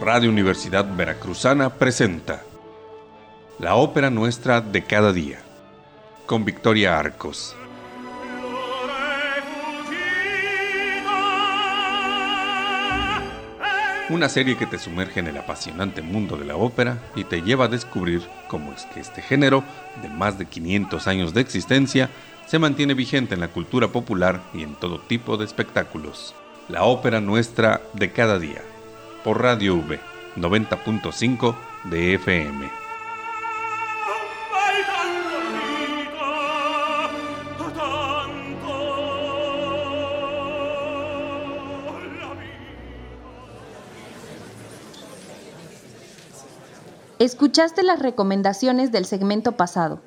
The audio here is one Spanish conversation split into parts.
Radio Universidad Veracruzana presenta La ópera nuestra de cada día, con Victoria Arcos. Una serie que te sumerge en el apasionante mundo de la ópera y te lleva a descubrir cómo es que este género, de más de 500 años de existencia, se mantiene vigente en la cultura popular y en todo tipo de espectáculos. La ópera nuestra de cada día, por Radio V, 90.5 de FM. Escuchaste las recomendaciones del segmento pasado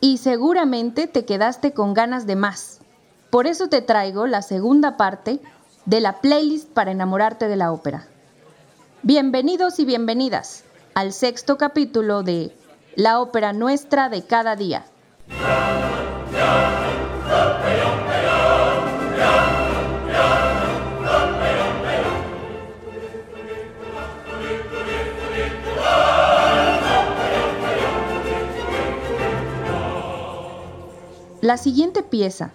y seguramente te quedaste con ganas de más. Por eso te traigo la segunda parte de la playlist para enamorarte de la ópera. Bienvenidos y bienvenidas al sexto capítulo de La ópera nuestra de cada día. La siguiente pieza,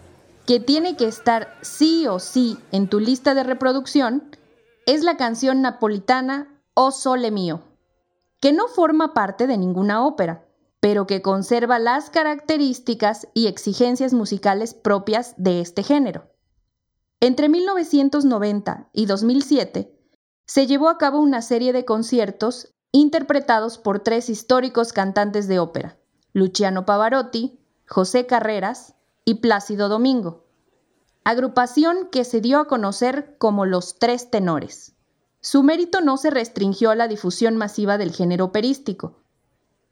que tiene que estar sí o sí en tu lista de reproducción, es la canción napolitana O Sole Mio, que no forma parte de ninguna ópera, pero que conserva las características y exigencias musicales propias de este género. Entre 1990 y 2007 se llevó a cabo una serie de conciertos interpretados por tres históricos cantantes de ópera, Luciano Pavarotti, José Carreras y Plácido Domingo, agrupación que se dio a conocer como los Tres Tenores. Su mérito no se restringió a la difusión masiva del género operístico,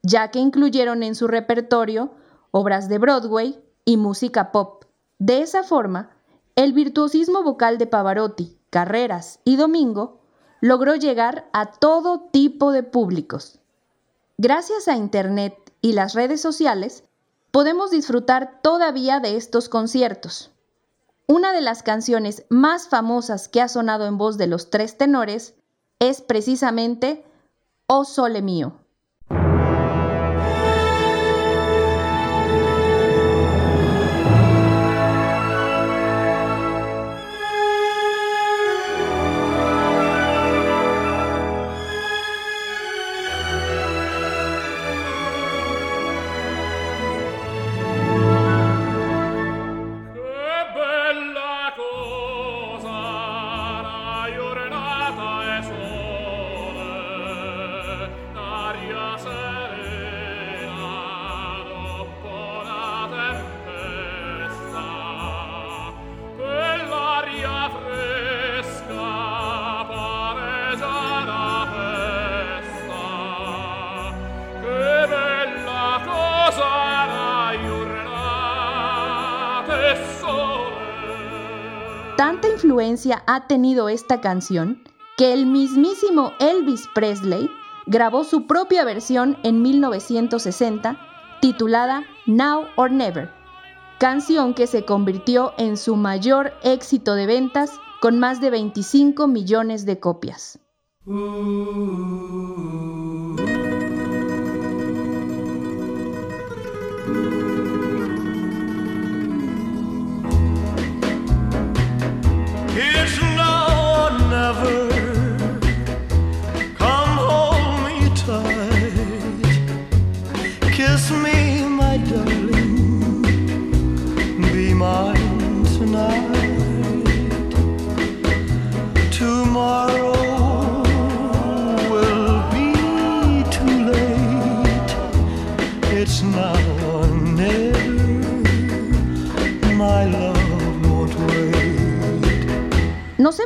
ya que incluyeron en su repertorio obras de Broadway y música pop. De esa forma, el virtuosismo vocal de Pavarotti, Carreras y Domingo logró llegar a todo tipo de públicos. Gracias a Internet y las redes sociales, podemos disfrutar todavía de estos conciertos. Una de las canciones más famosas que ha sonado en voz de los tres tenores es precisamente Oh Sole Mío. Tanta influencia ha tenido esta canción que el mismísimo Elvis Presley grabó su propia versión en 1960 titulada Now or Never, canción que se convirtió en su mayor éxito de ventas con más de 25 millones de copias. It's now or never.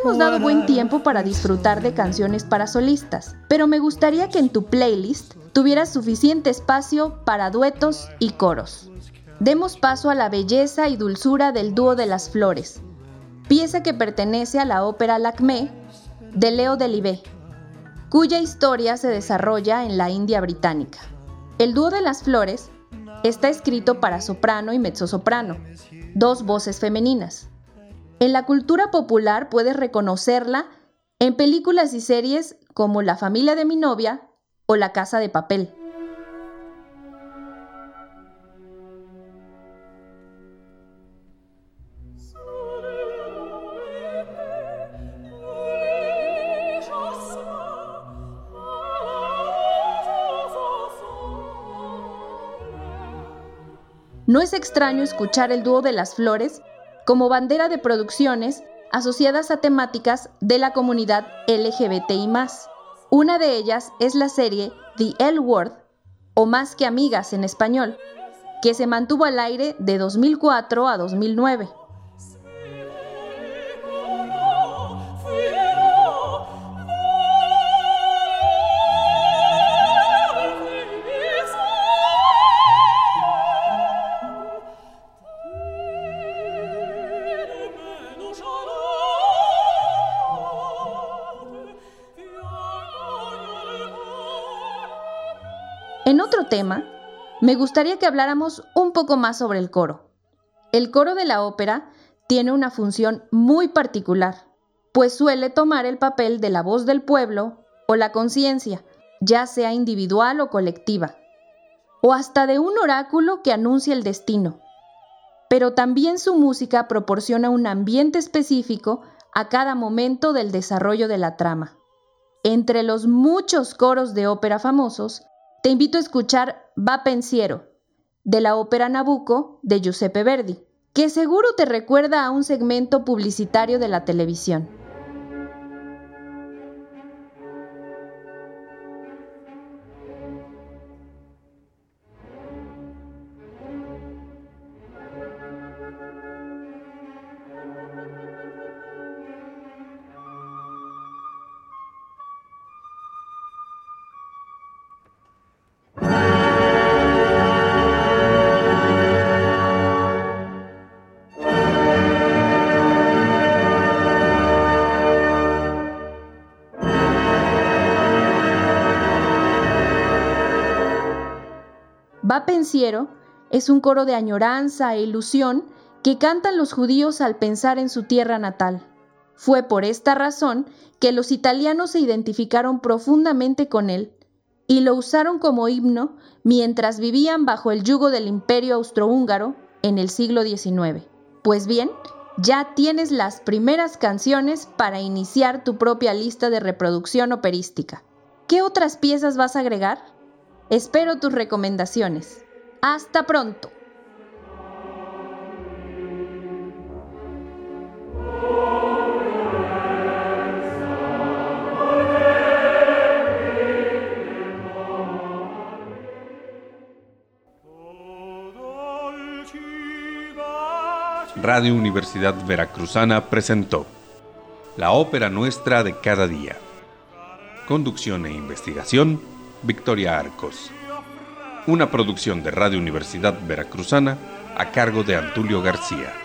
Hemos dado buen tiempo para disfrutar de canciones para solistas, pero me gustaría que en tu playlist tuvieras suficiente espacio para duetos y coros. Demos paso a la belleza y dulzura del dúo de las flores, pieza que pertenece a la ópera Lacmé de Leo Delibé, cuya historia se desarrolla en la India británica. El dúo de las flores está escrito para soprano y mezzosoprano, dos voces femeninas. En la cultura popular puedes reconocerla en películas y series como La familia de mi novia o La casa de papel. No es extraño escuchar el dúo de las flores como bandera de producciones asociadas a temáticas de la comunidad LGBTI. Una de ellas es la serie The L Word, o Más que Amigas en español, que se mantuvo al aire de 2004 a 2009. Otro tema, me gustaría que habláramos un poco más sobre el coro. El coro de la ópera tiene una función muy particular, pues suele tomar el papel de la voz del pueblo o la conciencia, ya sea individual o colectiva, o hasta de un oráculo que anuncia el destino. Pero también su música proporciona un ambiente específico a cada momento del desarrollo de la trama. Entre los muchos coros de ópera famosos, te invito a escuchar Va Pensiero, de la ópera Nabucco de Giuseppe Verdi, que seguro te recuerda a un segmento publicitario de la televisión. Pensiero es un coro de añoranza e ilusión que cantan los judíos al pensar en su tierra natal. Fue por esta razón que los italianos se identificaron profundamente con él y lo usaron como himno mientras vivían bajo el yugo del imperio austrohúngaro en el siglo XIX. Pues bien, ya tienes las primeras canciones para iniciar tu propia lista de reproducción operística. ¿Qué otras piezas vas a agregar? Espero tus recomendaciones. Hasta pronto. Radio Universidad Veracruzana presentó La ópera nuestra de cada día. Conducción e investigación Victoria Arcos. Una producción de Radio Universidad Veracruzana a cargo de Antulio García.